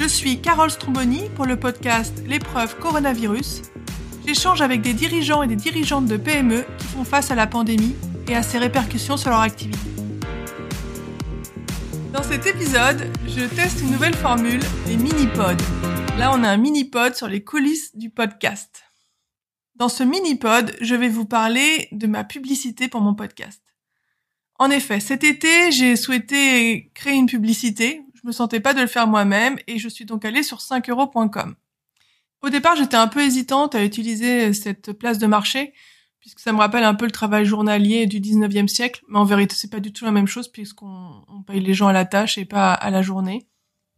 Je suis Carole Stromboni pour le podcast L'épreuve coronavirus. J'échange avec des dirigeants et des dirigeantes de PME qui font face à la pandémie et à ses répercussions sur leur activité. Dans cet épisode, je teste une nouvelle formule, les mini-pods. Là, on a un mini-pod sur les coulisses du podcast. Dans ce mini-pod, je vais vous parler de ma publicité pour mon podcast. En effet, cet été, j'ai souhaité créer une publicité. Je me sentais pas de le faire moi-même et je suis donc allée sur 5euros.com. Au départ, j'étais un peu hésitante à utiliser cette place de marché puisque ça me rappelle un peu le travail journalier du 19e siècle, mais en vérité, c'est pas du tout la même chose puisqu'on paye les gens à la tâche et pas à la journée.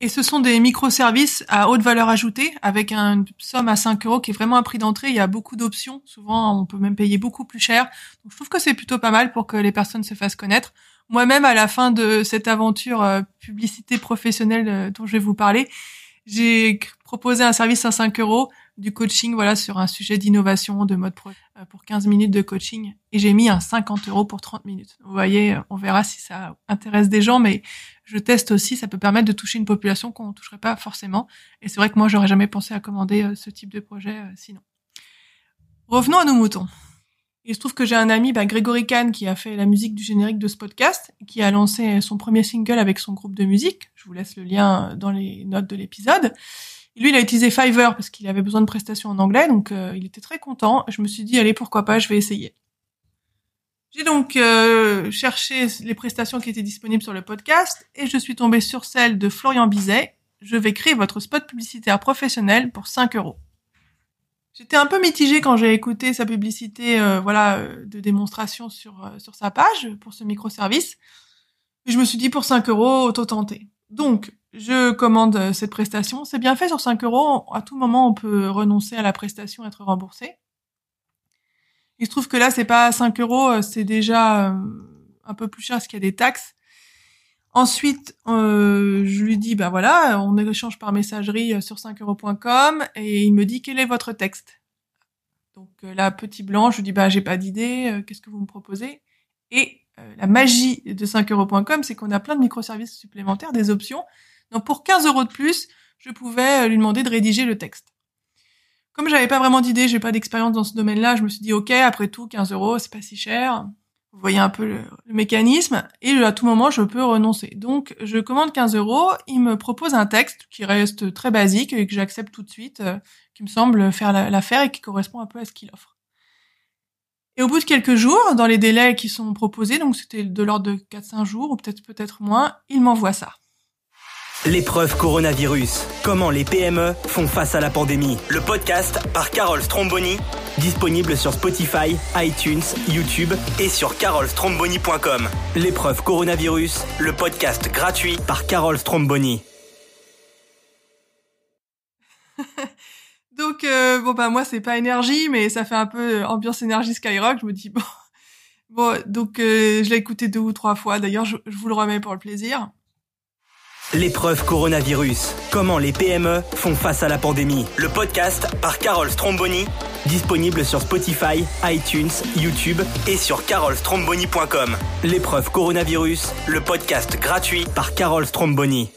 Et ce sont des microservices à haute valeur ajoutée avec une somme à 5 euros qui est vraiment un prix d'entrée. Il y a beaucoup d'options. Souvent, on peut même payer beaucoup plus cher. Donc, je trouve que c'est plutôt pas mal pour que les personnes se fassent connaître. Moi-même, à la fin de cette aventure euh, publicité professionnelle euh, dont je vais vous parler, j'ai proposé un service à 5 euros du coaching, voilà, sur un sujet d'innovation, de mode pro, euh, pour 15 minutes de coaching. Et j'ai mis un 50 euros pour 30 minutes. Vous voyez, on verra si ça intéresse des gens, mais je teste aussi, ça peut permettre de toucher une population qu'on ne toucherait pas forcément. Et c'est vrai que moi, j'aurais jamais pensé à commander ce type de projet sinon. Revenons à nos moutons. Il se trouve que j'ai un ami, bah, Grégory Kahn, qui a fait la musique du générique de ce podcast, qui a lancé son premier single avec son groupe de musique. Je vous laisse le lien dans les notes de l'épisode. Lui, il a utilisé Fiverr parce qu'il avait besoin de prestations en anglais, donc euh, il était très content. Je me suis dit, allez, pourquoi pas, je vais essayer. J'ai donc euh, cherché les prestations qui étaient disponibles sur le podcast et je suis tombée sur celle de Florian Bizet. Je vais créer votre spot publicitaire professionnel pour 5 euros. J'étais un peu mitigée quand j'ai écouté sa publicité, euh, voilà, de démonstration sur sur sa page pour ce microservice. je me suis dit pour 5 euros, auto tenter. Donc, je commande euh, cette prestation. C'est bien fait sur 5 euros. À tout moment, on peut renoncer à la prestation être remboursé. Il se trouve que là, c'est pas 5 euros, euh, c'est déjà euh, un peu plus cher parce qu'il y a des taxes. Ensuite, je lui dis, bah voilà, on échange par messagerie sur 5euros.com et il me dit quel est votre texte? Donc là, petit blanc, je lui dis, bah j'ai pas d'idée, qu'est-ce que vous me proposez? Et la magie de 5euros.com, c'est qu'on a plein de microservices supplémentaires, des options donc pour 15 euros de plus, je pouvais euh, lui demander de rédiger le texte. Comme j'avais pas vraiment d'idée, j'ai pas d'expérience dans ce domaine-là, je me suis dit ok, après tout, 15 euros, c'est pas si cher. Vous voyez un peu le, mécanisme et à tout moment je peux renoncer. Donc je commande 15 euros, il me propose un texte qui reste très basique et que j'accepte tout de suite, euh, qui me semble faire l'affaire et qui correspond un peu à ce qu'il offre. Et au bout de quelques jours, dans les délais qui sont proposés, donc c'était de l'ordre de 4-5 jours ou peut-être peut-être moins, il m'envoie ça. L'épreuve coronavirus. Comment les PME font face à la pandémie. Le podcast par Carole Stromboni. Disponible sur Spotify, iTunes, YouTube et sur carolstromboni.com. L'épreuve coronavirus. Le podcast gratuit par Carole Stromboni. Donc euh, bon bah moi c'est pas énergie mais ça fait un peu euh, ambiance énergie Skyrock. Je me dis bon bon donc euh, je l'ai écouté deux ou trois fois. D'ailleurs je vous le remets pour le plaisir. L'épreuve coronavirus. Comment les PME font face à la pandémie. Le podcast par Carole Stromboni. Disponible sur Spotify, iTunes, YouTube et sur carolstromboni.com. L'épreuve coronavirus. Le podcast gratuit par Carole Stromboni.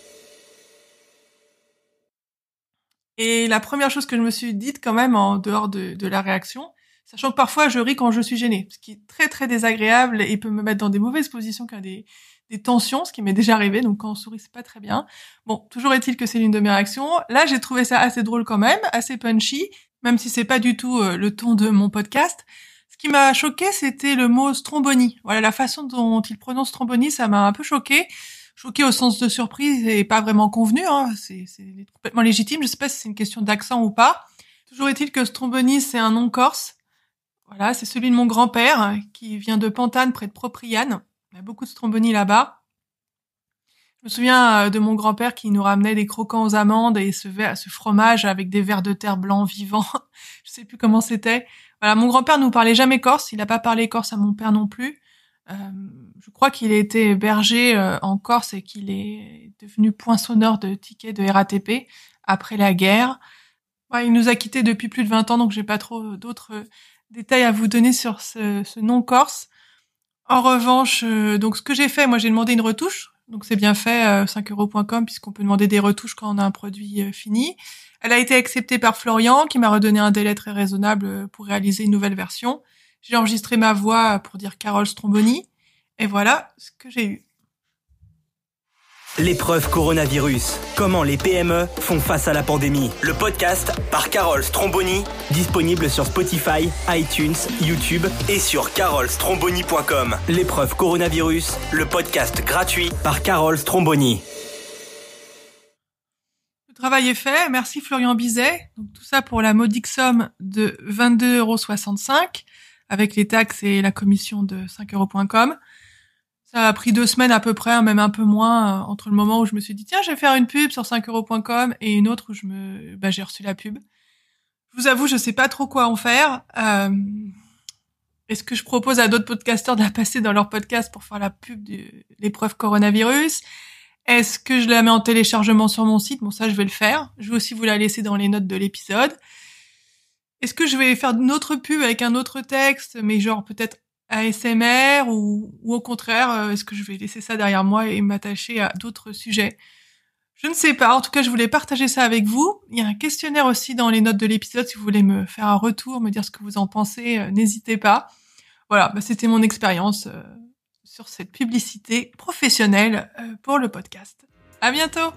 Et la première chose que je me suis dite quand même en dehors de, la réaction, sachant que parfois je ris quand je suis gênée, ce qui est très très désagréable et peut me mettre dans des mauvaises positions quand des des tensions, ce qui m'est déjà arrivé, donc quand on sourit, c'est pas très bien. Bon, toujours est-il que c'est l'une de mes réactions. Là, j'ai trouvé ça assez drôle quand même, assez punchy, même si c'est pas du tout euh, le ton de mon podcast. Ce qui m'a choqué, c'était le mot stromboni. Voilà, la façon dont il prononce stromboni, ça m'a un peu choqué. Choqué au sens de surprise et pas vraiment convenu, hein. c'est complètement légitime. Je sais pas si c'est une question d'accent ou pas. Toujours est-il que stromboni, c'est un nom corse. Voilà, c'est celui de mon grand-père, qui vient de Pantane, près de Propriane. Il y a beaucoup de stromboni là-bas. Je me souviens euh, de mon grand-père qui nous ramenait des croquants aux amandes et ce, ce fromage avec des vers de terre blancs vivants. je sais plus comment c'était. Voilà, mon grand-père nous parlait jamais corse. Il n'a pas parlé corse à mon père non plus. Euh, je crois qu'il a été berger euh, en Corse et qu'il est devenu poinçonneur de tickets de RATP après la guerre. il nous a quittés depuis plus de 20 ans, donc j'ai pas trop d'autres détails à vous donner sur ce nom corse. En revanche, euh, donc ce que j'ai fait, moi j'ai demandé une retouche. Donc c'est bien fait, 5euros.com, puisqu'on peut demander des retouches quand on a un produit fini. Elle a été acceptée par Florian, qui m'a redonné un délai très raisonnable pour réaliser une nouvelle version. J'ai enregistré ma voix pour dire Carole Stromboni. Et voilà ce que j'ai eu. L'épreuve coronavirus. Comment les PME font face à la pandémie. Le podcast par Carole Stromboni, disponible sur Spotify, iTunes, YouTube et sur carolstromboni.com. L'épreuve coronavirus, le podcast gratuit par Carole Stromboni. Le travail est fait. Merci Florian Bizet. Donc tout ça pour la modique somme de 22,65 euros avec les taxes et la commission de 5euros.com. Ça a pris deux semaines à peu près, hein, même un peu moins, euh, entre le moment où je me suis dit tiens, je vais faire une pub sur 5euros.com et une autre où je me, bah, j'ai reçu la pub. Je vous avoue, je sais pas trop quoi en faire. Euh... Est-ce que je propose à d'autres podcasteurs de la passer dans leur podcast pour faire la pub de l'épreuve coronavirus? Est-ce que je la mets en téléchargement sur mon site? Bon, ça, je vais le faire. Je vais aussi vous la laisser dans les notes de l'épisode. Est-ce que je vais faire une autre pub avec un autre texte, mais genre peut-être ASMR ou, ou au contraire, euh, est-ce que je vais laisser ça derrière moi et m'attacher à d'autres sujets? Je ne sais pas. En tout cas, je voulais partager ça avec vous. Il y a un questionnaire aussi dans les notes de l'épisode. Si vous voulez me faire un retour, me dire ce que vous en pensez, euh, n'hésitez pas. Voilà, bah, c'était mon expérience euh, sur cette publicité professionnelle pour le podcast. À bientôt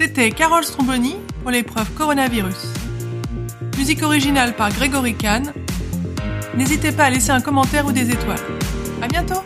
C'était Carole Stromboni pour l'épreuve coronavirus. Musique originale par Grégory Kahn N'hésitez pas à laisser un commentaire ou des étoiles. À bientôt!